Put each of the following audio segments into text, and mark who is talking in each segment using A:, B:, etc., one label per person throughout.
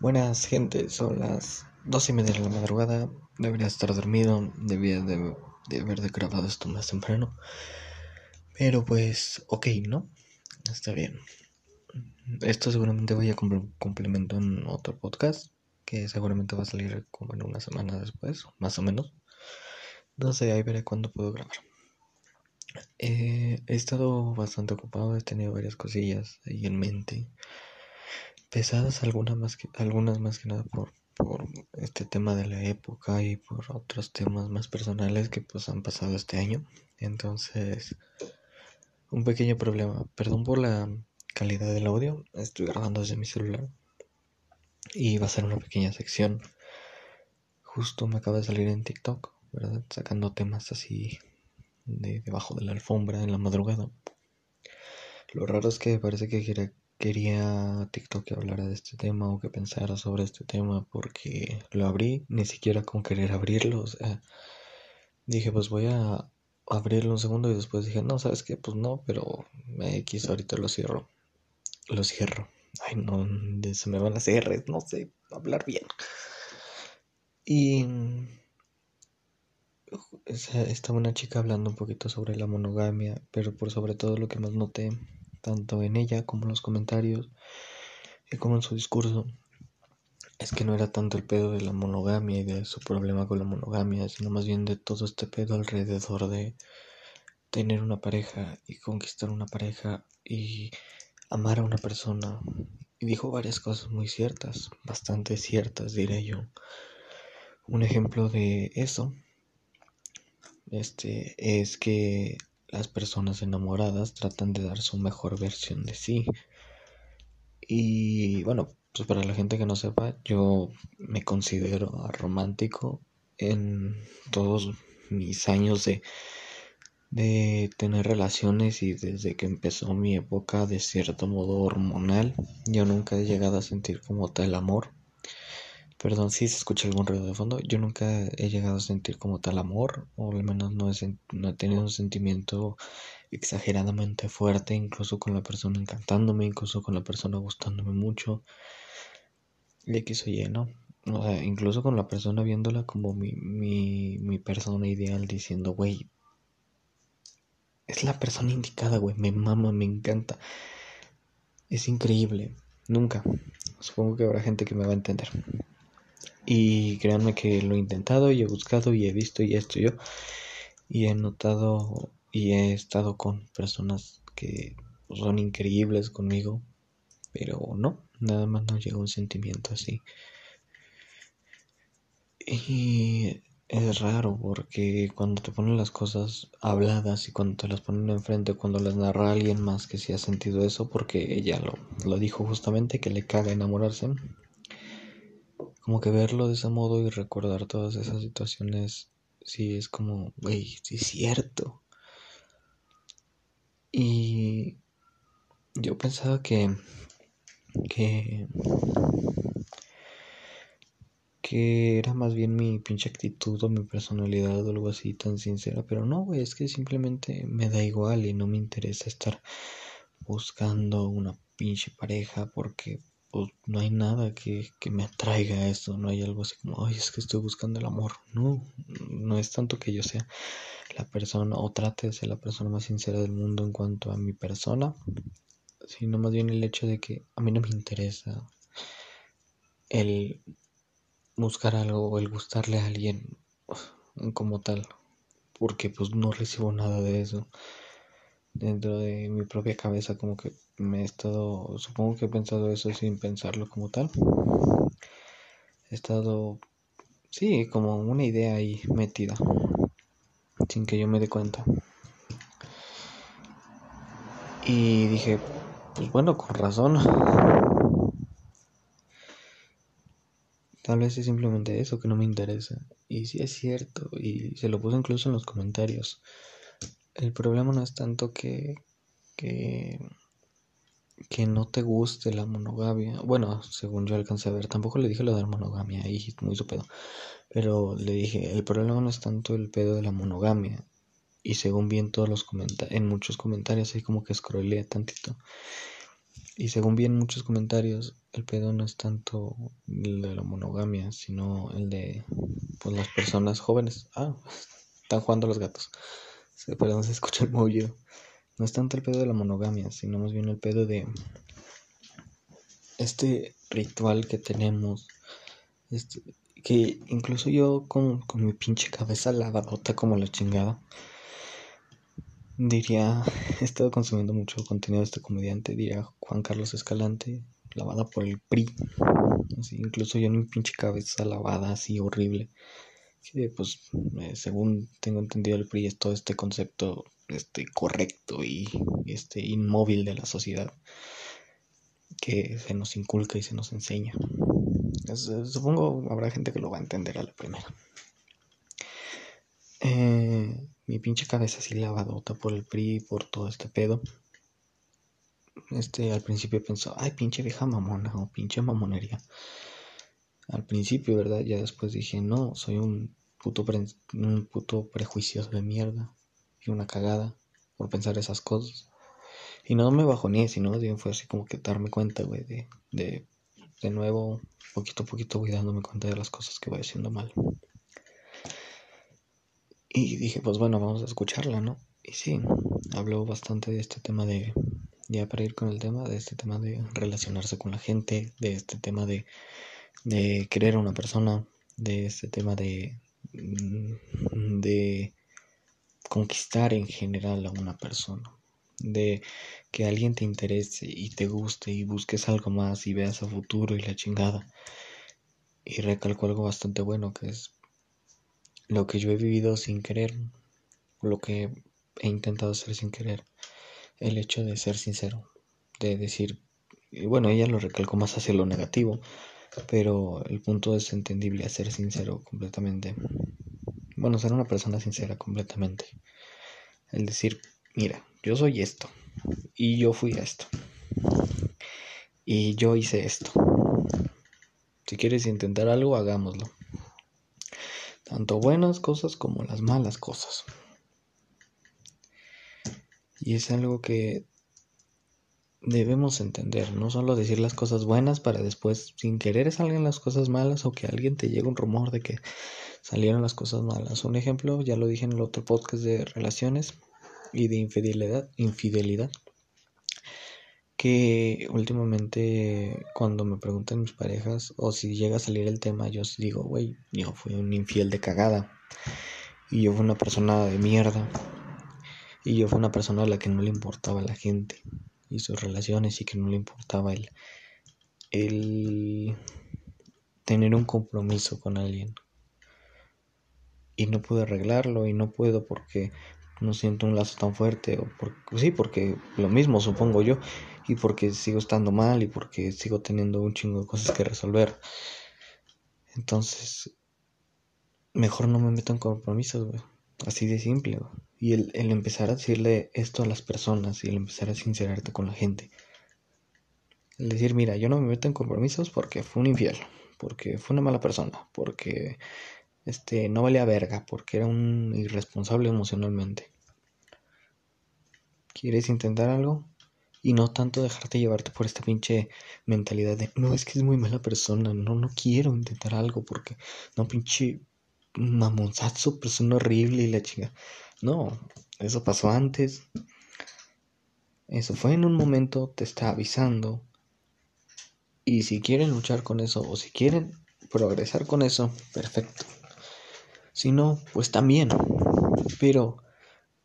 A: Buenas gente, son las dos y media de la madrugada. Debería estar dormido, debía de, haber grabado esto más temprano. Pero pues, ok, ¿no? Está bien. Esto seguramente voy a complementar en otro podcast que seguramente va a salir como en una semana después, más o menos. No sé, ahí veré cuándo puedo grabar. Eh, he estado bastante ocupado, he tenido varias cosillas ahí en mente pesadas algunas más que, algunas más que nada por, por este tema de la época y por otros temas más personales que pues han pasado este año. Entonces, un pequeño problema. Perdón por la calidad del audio. Estoy grabando desde mi celular. Y va a ser una pequeña sección. Justo me acaba de salir en TikTok, ¿verdad? Sacando temas así de debajo de la alfombra en la madrugada. Lo raro es que parece que quería TikTok que hablara de este tema o que pensara sobre este tema porque lo abrí ni siquiera con querer abrirlo. O sea, dije, pues voy a abrirlo un segundo y después dije, no, ¿sabes qué? Pues no, pero X ahorita lo cierro. Lo cierro. Ay, no, se me van a hacer, no sé hablar bien. Y estaba una chica hablando un poquito sobre la monogamia, pero por sobre todo lo que más noté tanto en ella como en los comentarios y como en su discurso, es que no era tanto el pedo de la monogamia y de su problema con la monogamia, sino más bien de todo este pedo alrededor de tener una pareja y conquistar una pareja y amar a una persona. Y dijo varias cosas muy ciertas, bastante ciertas, diré yo. Un ejemplo de eso este es que las personas enamoradas tratan de dar su mejor versión de sí. Y bueno, pues para la gente que no sepa, yo me considero romántico en todos mis años de, de tener relaciones y desde que empezó mi época de cierto modo hormonal, yo nunca he llegado a sentir como tal amor. Perdón si se escucha algún ruido de fondo. Yo nunca he llegado a sentir como tal amor, o al menos no he, tenido un sentimiento exageradamente fuerte, incluso con la persona encantándome, incluso con la persona gustándome mucho. Y aquí soy lleno. O sea, incluso con la persona viéndola como mi, mi, mi persona ideal, diciendo, güey, es la persona indicada, güey, me mama, me encanta. Es increíble. Nunca. Supongo que habrá gente que me va a entender. Y créanme que lo he intentado y he buscado y he visto y esto yo. Y he notado y he estado con personas que son increíbles conmigo. Pero no, nada más no llega un sentimiento así. Y es raro porque cuando te ponen las cosas habladas y cuando te las ponen enfrente, cuando las narra alguien más que sí ha sentido eso, porque ella lo, lo dijo justamente que le caga enamorarse, como que verlo de ese modo y recordar todas esas situaciones, sí es como, güey, sí es cierto. Y yo pensaba que, que, que era más bien mi pinche actitud o mi personalidad o algo así tan sincera, pero no, güey, es que simplemente me da igual y no me interesa estar buscando una pinche pareja porque pues no hay nada que, me atraiga a eso, no hay algo así como, ay, es que estoy buscando el amor. No, no es tanto que yo sea la persona o trate de ser la persona más sincera del mundo en cuanto a mi persona, sino más bien el hecho de que a mí no me interesa el buscar algo o el gustarle a alguien como tal, porque pues no recibo nada de eso dentro de mi propia cabeza como que me he estado, supongo que he pensado eso sin pensarlo como tal. He estado, sí, como una idea ahí metida, sin que yo me dé cuenta. Y dije, pues bueno, con razón. Tal vez es simplemente eso que no me interesa. Y sí es cierto, y se lo puse incluso en los comentarios. El problema no es tanto que, que que no te guste la monogamia. Bueno, según yo alcancé a ver, tampoco le dije lo de la monogamia, ahí muy su pedo. Pero le dije, el problema no es tanto el pedo de la monogamia. Y según vi en todos los comentarios, en muchos comentarios, ahí como que scrollé tantito. Y según vi en muchos comentarios, el pedo no es tanto el de la monogamia, sino el de pues, las personas jóvenes. Ah, están jugando los gatos. Perdón, se escucha el. No es tanto el pedo de la monogamia, sino más bien el pedo de este ritual que tenemos. Este, que incluso yo con, con mi pinche cabeza lavadota como la chingada diría, he estado consumiendo mucho contenido de este comediante, diría Juan Carlos Escalante, lavada por el PRI. incluso yo en mi pinche cabeza lavada así horrible. Pues según tengo entendido el PRI es todo este concepto este correcto y este inmóvil de la sociedad que se nos inculca y se nos enseña. supongo habrá gente que lo va a entender a la primera. Eh, mi pinche cabeza así lavadota por el PRI, por todo este pedo. Este al principio pensó, ay, pinche vieja mamona o pinche mamonería. Al principio, ¿verdad? Ya después dije, no, soy un puto, un puto prejuicioso de mierda y una cagada por pensar esas cosas. Y no me bajoné, sino fue así como que darme cuenta, güey, de, de, de nuevo, poquito a poquito voy dándome cuenta de las cosas que voy haciendo mal. Y dije, pues bueno, vamos a escucharla, ¿no? Y sí, habló bastante de este tema de, ya para ir con el tema, de este tema de relacionarse con la gente, de este tema de, de querer a una persona, de este tema de, de conquistar en general a una persona, de que alguien te interese y te guste y busques algo más y veas a futuro y la chingada. Y recalco algo bastante bueno que es lo que yo he vivido sin querer, lo que he intentado hacer sin querer, el hecho de ser sincero, de decir, y bueno, ella lo recalcó más hacia lo negativo, pero el punto es entendible a ser sincero completamente. Bueno, ser una persona sincera completamente. El decir, mira, yo soy esto, y yo fui esto, y yo hice esto. Si quieres intentar algo, hagámoslo tanto buenas cosas como las malas cosas. Y es algo que debemos entender, no solo decir las cosas buenas para después sin querer salgan las cosas malas o que alguien te llegue un rumor de que salieron las cosas malas. Un ejemplo, ya lo dije en el otro podcast de relaciones y de infidelidad, infidelidad que últimamente cuando me preguntan mis parejas o si llega a salir el tema, yo digo, güey, yo fui un infiel de cagada y yo fui una persona de mierda y yo fui una persona a la que no le importaba la gente y sus relaciones y que no le importaba el, el tener un compromiso con alguien y no pude arreglarlo y no puedo porque no siento un lazo tan fuerte o porque sí porque lo mismo supongo yo y porque sigo estando mal y porque sigo teniendo un chingo de cosas que resolver. Entonces, mejor no me meto en compromisos, güey. Así de simple. Y el, el, empezar a decirle esto a las personas y el empezar a sincerarte con la gente. El decir, mira, yo no me meto en compromisos porque fue un infiel, porque fue una mala persona, porque este no valía verga, porque era un irresponsable emocionalmente. ¿Quieres intentar algo? Y no tanto dejarte llevarte por esta pinche mentalidad de, no, es que es muy mala persona, no, no quiero intentar algo porque, no, pinche mamonzazo, persona horrible y la chinga. No, eso pasó antes. Eso fue en un momento, te está avisando. Y si quieren luchar con eso o si quieren progresar con eso, perfecto. Si no, pues también. Pero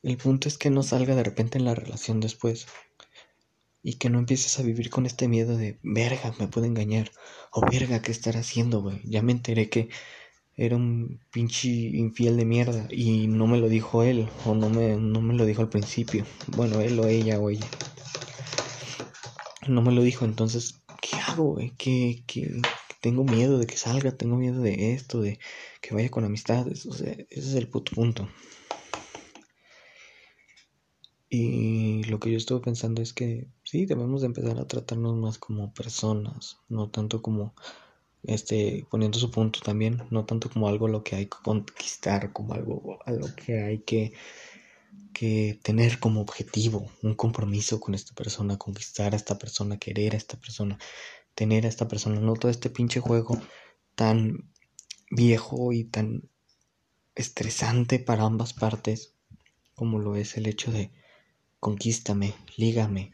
A: el punto es que no salga de repente en la relación después y que no empieces a vivir con este miedo de, verga, me puede engañar, o verga, ¿qué estar haciendo, güey? Ya me enteré que era un pinche infiel de mierda y no me lo dijo él, o no me, no me lo dijo al principio. Bueno, él o ella o ella. No me lo dijo, entonces, ¿qué hago, güey? ¿Qué, qué, tengo miedo de que salga, tengo miedo de esto, de que vaya con amistades, o sea, ese es el puto punto. Y lo que yo estuve pensando es que sí, debemos de empezar a tratarnos más como personas, no tanto como, este, poniendo su punto también, no tanto como algo lo que hay que conquistar, como algo a lo que hay que que tener como objetivo un compromiso con esta persona, conquistar a esta persona, querer a esta persona, tener a esta persona, no todo este pinche juego tan viejo y tan estresante para ambas partes como lo es el hecho de conquístame, lígame,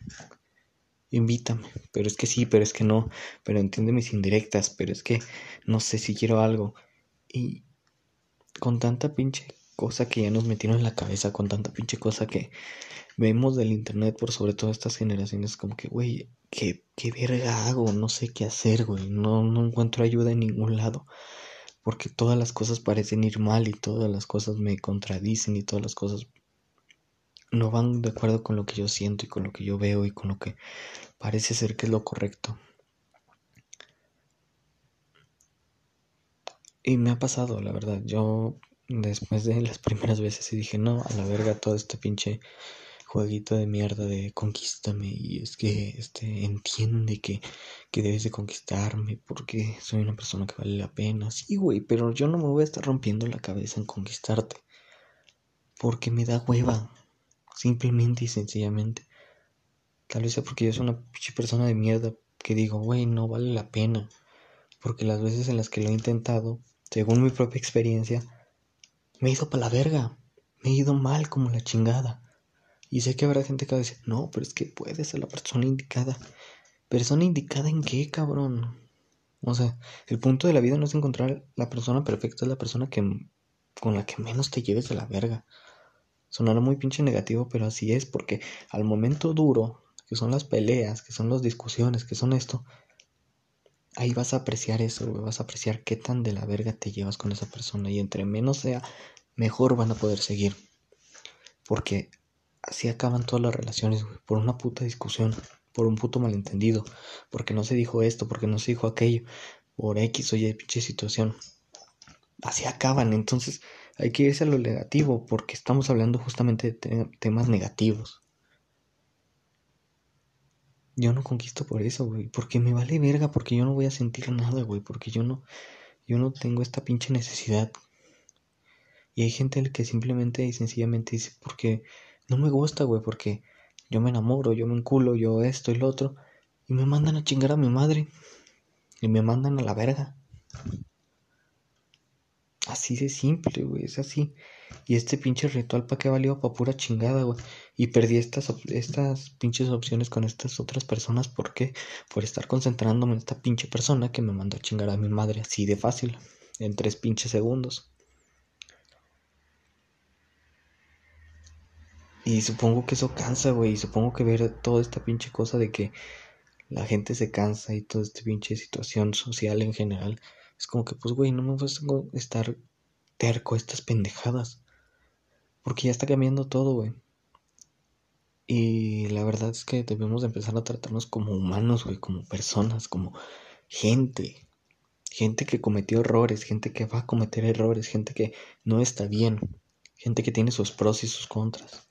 A: invítame, pero es que sí, pero es que no, pero entiende mis indirectas, pero es que no sé si quiero algo. Y con tanta pinche cosa que ya nos metieron en la cabeza, con tanta pinche cosa que vemos del internet por sobre todo estas generaciones, como que, güey, ¿qué, ¿qué verga hago? No sé qué hacer, güey, no, no encuentro ayuda en ningún lado. Porque todas las cosas parecen ir mal y todas las cosas me contradicen y todas las cosas no van de acuerdo con lo que yo siento y con lo que yo veo y con lo que parece ser que es lo correcto. Y me ha pasado, la verdad. Yo después de las primeras veces dije, no, a la verga todo este pinche jueguito de mierda de conquístame y es que este entiende que, que debes de conquistarme porque soy una persona que vale la pena. Sí, güey, pero yo no me voy a estar rompiendo la cabeza en conquistarte. Porque me da hueva. Simplemente y sencillamente. Tal vez sea porque yo soy una persona de mierda que digo, güey, no vale la pena. Porque las veces en las que lo he intentado, según mi propia experiencia, me he ido para la verga. Me he ido mal como la chingada. Y sé que habrá gente que va a decir, no, pero es que puede ser la persona indicada. ¿Persona indicada en qué, cabrón? O sea, el punto de la vida no es encontrar la persona perfecta, es la persona que con la que menos te lleves de la verga. Sonará muy pinche negativo, pero así es, porque al momento duro, que son las peleas, que son las discusiones, que son esto, ahí vas a apreciar eso, vas a apreciar qué tan de la verga te llevas con esa persona. Y entre menos sea, mejor van a poder seguir. Porque así acaban todas las relaciones, por una puta discusión, por un puto malentendido, porque no se dijo esto, porque no se dijo aquello, por X o Y pinche situación. Así acaban, entonces hay que irse a lo negativo porque estamos hablando justamente de temas negativos. Yo no conquisto por eso, güey, porque me vale verga, porque yo no voy a sentir nada, güey, porque yo no yo no tengo esta pinche necesidad. Y hay gente que simplemente y sencillamente dice, porque no me gusta, güey, porque yo me enamoro, yo me enculo, yo esto y lo otro, y me mandan a chingar a mi madre, y me mandan a la verga. Así de simple, güey, es así. Y este pinche ritual, ¿para qué valió? Pa' pura chingada, güey. Y perdí estas, estas pinches opciones con estas otras personas. ¿Por qué? Por estar concentrándome en esta pinche persona que me mandó a chingar a mi madre así de fácil. En tres pinches segundos. Y supongo que eso cansa, güey. Y supongo que ver toda esta pinche cosa de que la gente se cansa y toda esta pinche situación social en general es como que, pues, güey, no me vas a estar terco estas pendejadas. Porque ya está cambiando todo, güey. Y la verdad es que debemos de empezar a tratarnos como humanos, güey, como personas, como gente. Gente que cometió errores, gente que va a cometer errores, gente que no está bien, gente que tiene sus pros y sus contras.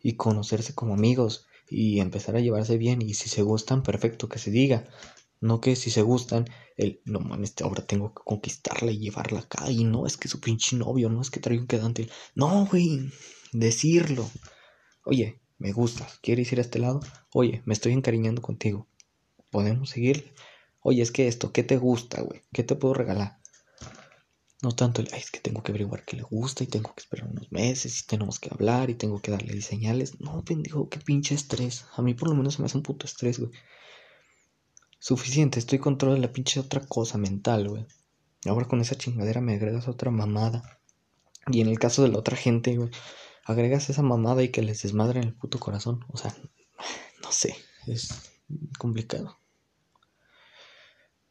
A: Y conocerse como amigos y empezar a llevarse bien. Y si se gustan, perfecto, que se diga. No que si se gustan, el no mames, ahora tengo que conquistarla y llevarla acá. Y no es que su pinche novio, no es que traiga un quedante. No, güey, decirlo. Oye, me gustas, ¿quieres ir a este lado? Oye, me estoy encariñando contigo. ¿Podemos seguir? Oye, es que esto, ¿qué te gusta, güey? ¿Qué te puedo regalar? No tanto el, ay, es que tengo que averiguar qué le gusta y tengo que esperar unos meses y tenemos que hablar y tengo que darle señales. No, pendejo, qué pinche estrés. A mí por lo menos se me hace un puto estrés, güey. Suficiente, estoy control de la pinche otra cosa mental, güey. Ahora con esa chingadera me agregas otra mamada. Y en el caso de la otra gente, güey, agregas esa mamada y que les desmadre en el puto corazón. O sea, no sé, es complicado.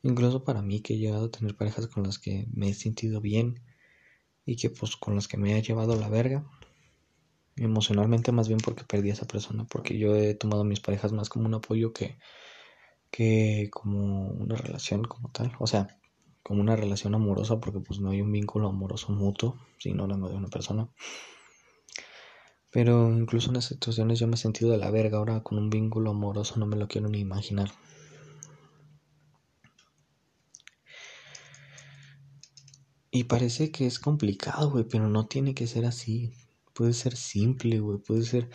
A: Incluso para mí que he llegado a tener parejas con las que me he sentido bien y que pues con las que me ha llevado la verga. Emocionalmente más bien porque perdí a esa persona, porque yo he tomado a mis parejas más como un apoyo que que como una relación como tal, o sea, como una relación amorosa, porque pues no hay un vínculo amoroso mutuo, sino hablando de una persona. Pero incluso en esas situaciones yo me he sentido de la verga, ahora con un vínculo amoroso no me lo quiero ni imaginar. Y parece que es complicado, güey, pero no tiene que ser así. puede ser simple, güey, puede ser,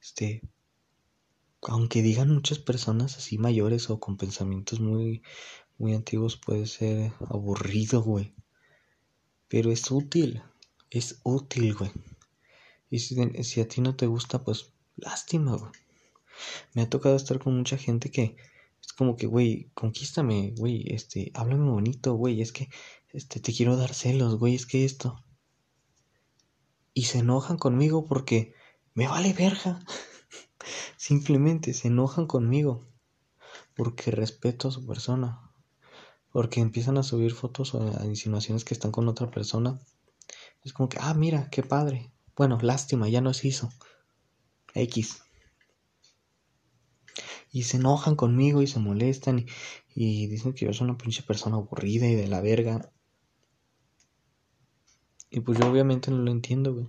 A: este, aunque digan muchas personas así mayores o con pensamientos muy, muy antiguos, puede ser aburrido, güey. Pero es útil, es útil, güey. Y si, si a ti no te gusta, pues lástima, güey. Me ha tocado estar con mucha gente que es como que, güey, conquístame, güey, este, háblame bonito, güey, es que, este, te quiero dar celos, güey, es que esto. Y se enojan conmigo porque me vale verga. Simplemente se enojan conmigo porque respeto a su persona. Porque empiezan a subir fotos o a insinuaciones que están con otra persona. Es como que, ah, mira, qué padre. Bueno, lástima, ya no se hizo. X. Y se enojan conmigo y se molestan y, dicen que yo soy una pinche persona aburrida y de la verga. Y pues yo obviamente no lo entiendo, güey.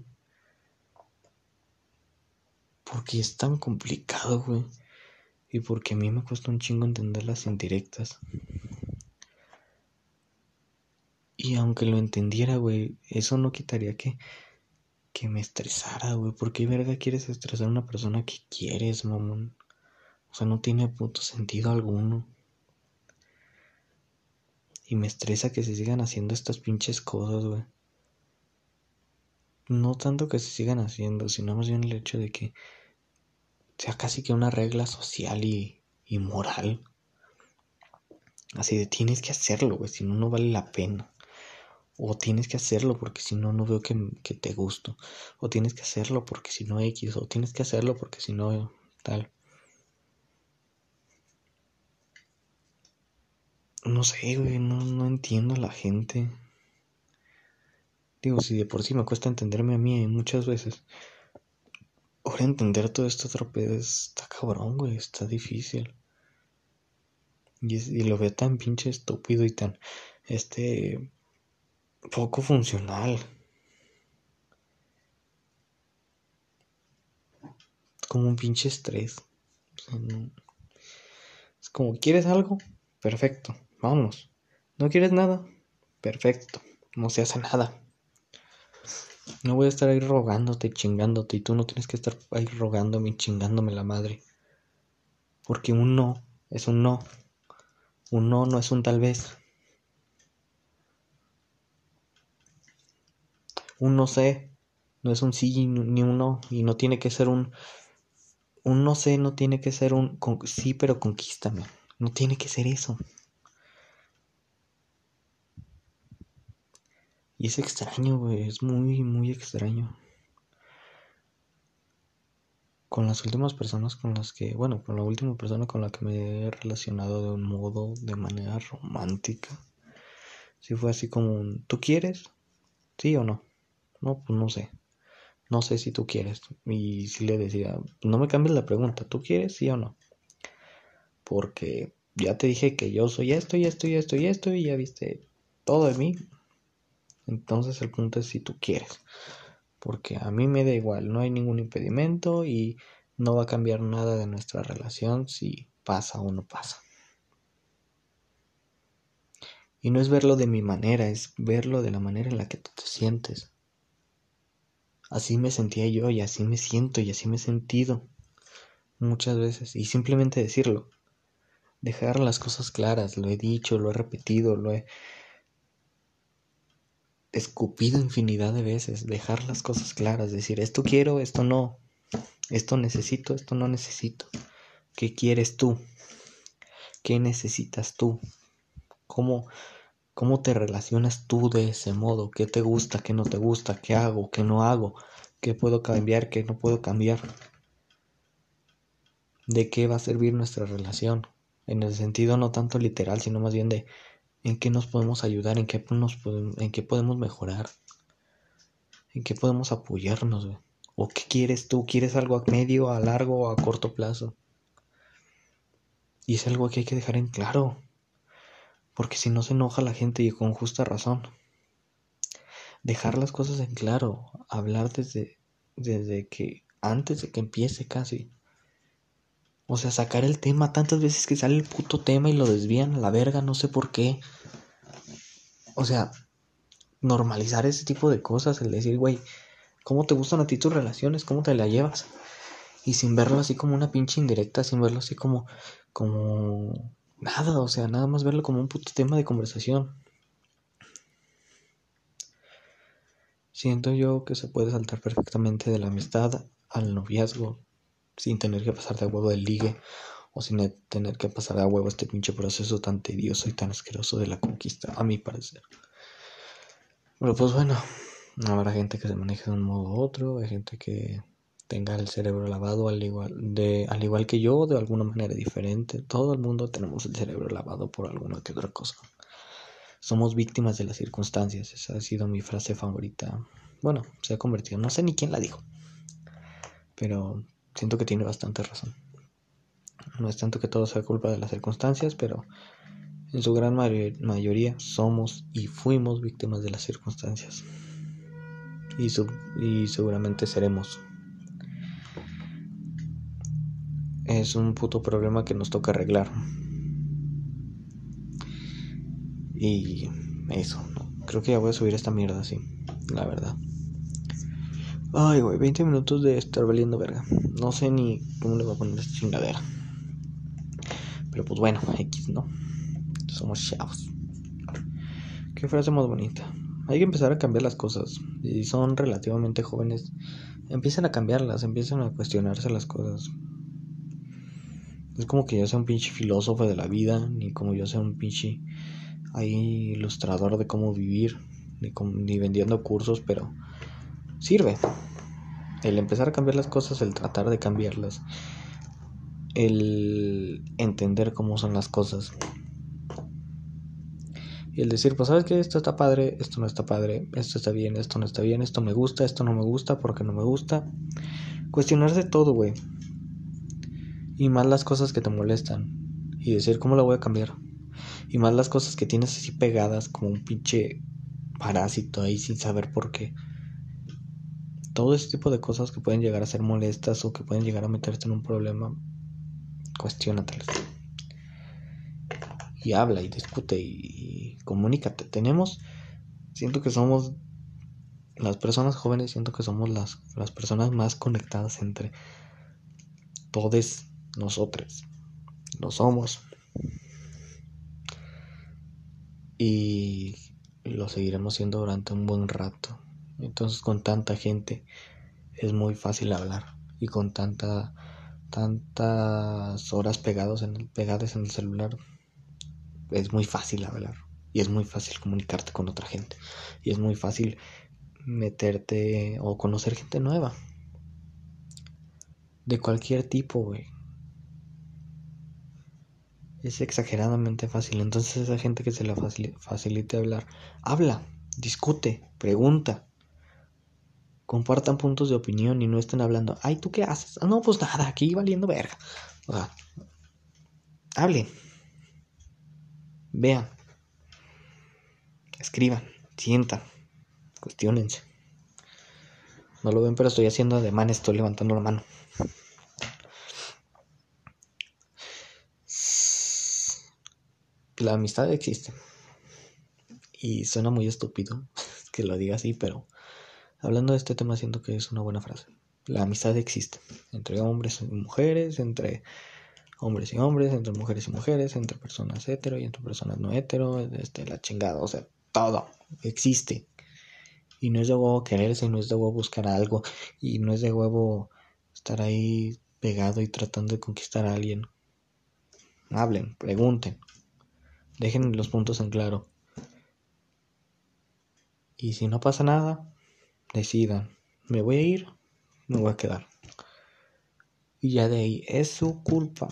A: Porque es tan complicado, güey. Y porque a mí me cuesta un chingo entender las indirectas. Y aunque lo entendiera, güey, eso no quitaría que, que me estresara, güey. ¿Por qué verga quieres estresar a una persona que quieres, mamón? O sea, no tiene puto sentido alguno. Y me estresa que se sigan haciendo estas pinches cosas, güey. No tanto que se sigan haciendo, sino más bien el hecho de que sea casi que una regla social y, y moral. Así de tienes que hacerlo, güey, si no, no vale la pena. O tienes que hacerlo porque si no, no veo que, que te gusto. O tienes que hacerlo porque si no X. O tienes que hacerlo porque si no tal. No sé, güey, no, no entiendo a la gente. Digo, si de por sí me cuesta entenderme a mí muchas veces. Ahora entender todo esto otra está cabrón, güey, está difícil. Y, y lo veo tan pinche estúpido y tan, este, poco funcional. Como un pinche estrés. Es como, ¿quieres algo? Perfecto. Vamos. ¿No quieres nada? Perfecto. No se hace nada. No voy a estar ahí rogándote, chingándote, y tú no tienes que estar ahí rogándome y chingándome la madre. Porque un no es un no. Un no no es un tal vez. Un no sé no es un sí ni un no. Y no tiene que ser un. Un no sé no tiene que ser un sí, pero conquístame. No tiene que ser eso. Y es extraño, güey, es muy, muy extraño. Con las últimas personas con las que, bueno, con la última persona con la que me he relacionado de un modo, de manera romántica. Si fue así como ¿tú quieres? ¿Sí o no? No, pues no sé. No sé si tú quieres. Y si le decía, no me cambies la pregunta, ¿tú quieres? ¿Sí o no? Porque ya te dije que yo soy esto y esto y esto y esto y ya viste todo de mí. Entonces el punto es si tú quieres. Porque a mí me da igual, no hay ningún impedimento y no va a cambiar nada de nuestra relación si pasa o no pasa. Y no es verlo de mi manera, es verlo de la manera en la que tú te sientes. Así me sentía yo y así me siento y así me he sentido muchas veces. Y simplemente decirlo. Dejar las cosas claras, lo he dicho, lo he repetido, lo he escupido infinidad de veces, dejar las cosas claras, decir esto quiero, esto no, esto necesito, esto no necesito. ¿Qué quieres tú? ¿Qué necesitas tú? ¿Cómo, cómo te relacionas tú de ese modo? ¿Qué te gusta? ¿Qué no te gusta? ¿Qué hago? ¿Qué no hago? ¿Qué puedo cambiar? ¿Qué no puedo cambiar? ¿De qué va a servir nuestra relación? En el sentido no tanto literal, sino más bien de en qué nos podemos ayudar, en qué, nos en qué podemos mejorar, en qué podemos apoyarnos, ¿O qué quieres tú? ¿Quieres algo a medio, a largo o a corto plazo? Y es algo que hay que dejar en claro, porque si no se enoja la gente y con justa razón. Dejar las cosas en claro, hablar desde, desde que antes de que empiece casi. O sea, sacar el tema tantas veces que sale el puto tema y lo desvían a la verga, no sé por qué. O sea, normalizar ese tipo de cosas, el decir, güey, cómo te gustan a ti tus relaciones, cómo te la llevas. Y sin verlo así como una pinche indirecta, sin verlo así como, como nada, o sea, nada más verlo como un puto tema de conversación. Siento yo que se puede saltar perfectamente de la amistad al noviazgo sin tener que pasar de huevo del ligue o sin tener que pasar a huevo este pinche proceso tan tedioso y tan asqueroso de la conquista, a mi parecer. Pero pues bueno, habrá gente que se maneje de un modo u otro, hay gente que tenga el cerebro lavado al igual, de, al igual que yo, de alguna manera diferente. Todo el mundo tenemos el cerebro lavado por alguna que otra cosa. Somos víctimas de las circunstancias. Esa ha sido mi frase favorita. Bueno, se ha convertido. No sé ni quién la dijo. Pero siento que tiene bastante razón. No es tanto que todo sea culpa de las circunstancias, pero en su gran mayoría somos y fuimos víctimas de las circunstancias. Y, y seguramente seremos. Es un puto problema que nos toca arreglar. Y eso, creo que ya voy a subir esta mierda así, la verdad. Ay, güey, 20 minutos de estar valiendo verga. No sé ni cómo le voy a poner esta chingadera. Pero pues bueno, X, ¿no? Somos chavos. Qué frase más bonita. Hay que empezar a cambiar las cosas. Y son relativamente jóvenes. Empiezan a cambiarlas, empiezan a cuestionarse las cosas. Es como que yo sea un pinche filósofo de la vida, ni como yo sea un pinche ahí ilustrador de cómo vivir, ni, ni vendiendo cursos, pero sirve. El empezar a cambiar las cosas, el tratar de cambiarlas, el entender cómo son las cosas. Y el decir, pues sabes que esto está padre, esto no está padre, esto está bien, esto no está bien, esto me gusta, esto no me gusta, porque no me gusta. Cuestionarse todo, güey. Y más las cosas que te molestan. Y decir, ¿cómo la voy a cambiar? Y más las cosas que tienes así pegadas como un pinche parásito ahí sin saber por qué. Todo ese tipo de cosas que pueden llegar a ser molestas o que pueden llegar a meterte en un problema, cuestionatelas. Y habla y discute y, comunícate. Tenemos, siento que somos las personas jóvenes, siento que somos las, las personas más conectadas entre todos nosotros. Lo somos y lo seguiremos siendo durante un buen rato. Entonces con tanta gente es muy fácil hablar y con tanta tantas horas pegados en pegadas en el celular es muy fácil hablar y es muy fácil comunicarte con otra gente y es muy fácil meterte o conocer gente nueva de cualquier tipo, güey es exageradamente fácil. Entonces esa gente que se le facilite hablar, habla, discute, pregunta. Compartan puntos de opinión y no estén hablando, ay, ¿tú qué haces? Ah, no, pues nada, aquí valiendo verga. O sea, hablen, vean, escriban, sientan, cuestionense. No lo ven, pero estoy haciendo ademán, estoy levantando la mano. la amistad existe. Y suena muy estúpido que lo diga así, pero hablando de este tema siento que es una buena frase. La amistad existe entre hombres y mujeres, entre hombres y hombres, entre mujeres y mujeres, entre personas hetero y entre personas no hetero, este, la chingada, o sea, todo existe. Y no es de huevo quererse, no es de huevo buscar algo, y no es de huevo estar ahí pegado y tratando de conquistar a alguien. Hablen, pregunten, Dejen los puntos en claro. Y si no pasa nada, decidan. ¿Me voy a ir? Me voy a quedar. Y ya de ahí es su culpa.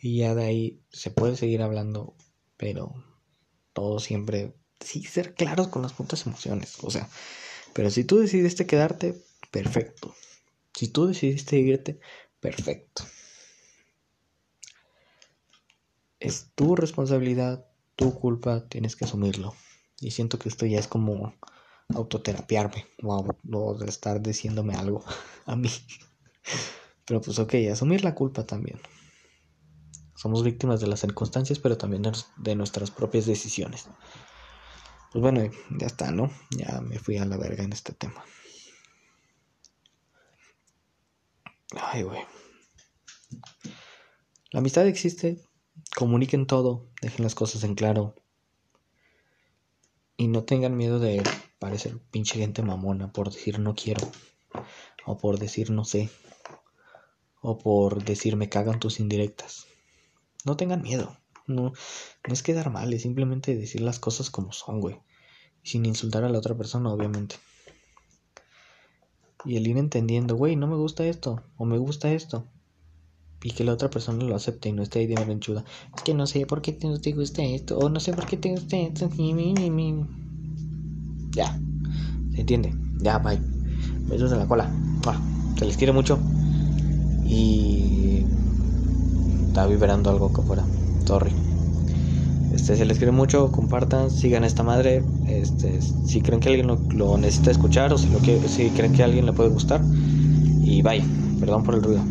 A: Y ya de ahí se puede seguir hablando, pero todo siempre, sí, ser claros con las putas emociones. O sea, pero si tú decidiste quedarte, perfecto. Si tú decidiste irte, perfecto es tu responsabilidad, tu culpa, tienes que asumirlo. Y siento que esto ya es como autoterapiarme o, de estar diciéndome algo a mí. Pero pues ok, asumir la culpa también. Somos víctimas de las circunstancias, pero también de nuestras propias decisiones. Pues bueno, ya está, ¿no? Ya me fui a la verga en este tema. Ay, güey. La amistad existe. Comuniquen todo. Dejen las cosas en claro. Y no tengan miedo de parecer pinche gente mamona por decir no quiero. O por decir no sé. O por decir me cagan tus indirectas. No tengan miedo. No, no es quedar mal, es simplemente decir las cosas como son, güey. Sin insultar a la otra persona, obviamente. Y el ir entendiendo, güey, no me gusta esto, o me gusta esto. Y que la otra persona lo acepte y no esté ahí de menchuda. Es que no sé por qué te gusta esto, o no sé por qué te gusta esto. Ya, se entiende. Ya, bye. Besos en la cola. Se les quiere mucho. Y. Está vibrando algo acá afuera. Sorry. Este, se les quiere mucho, compartan, sigan esta madre. Este, si creen que alguien lo, necesita escuchar o si, lo que, si creen que a alguien le puede gustar. Y bye. Perdón por el ruido.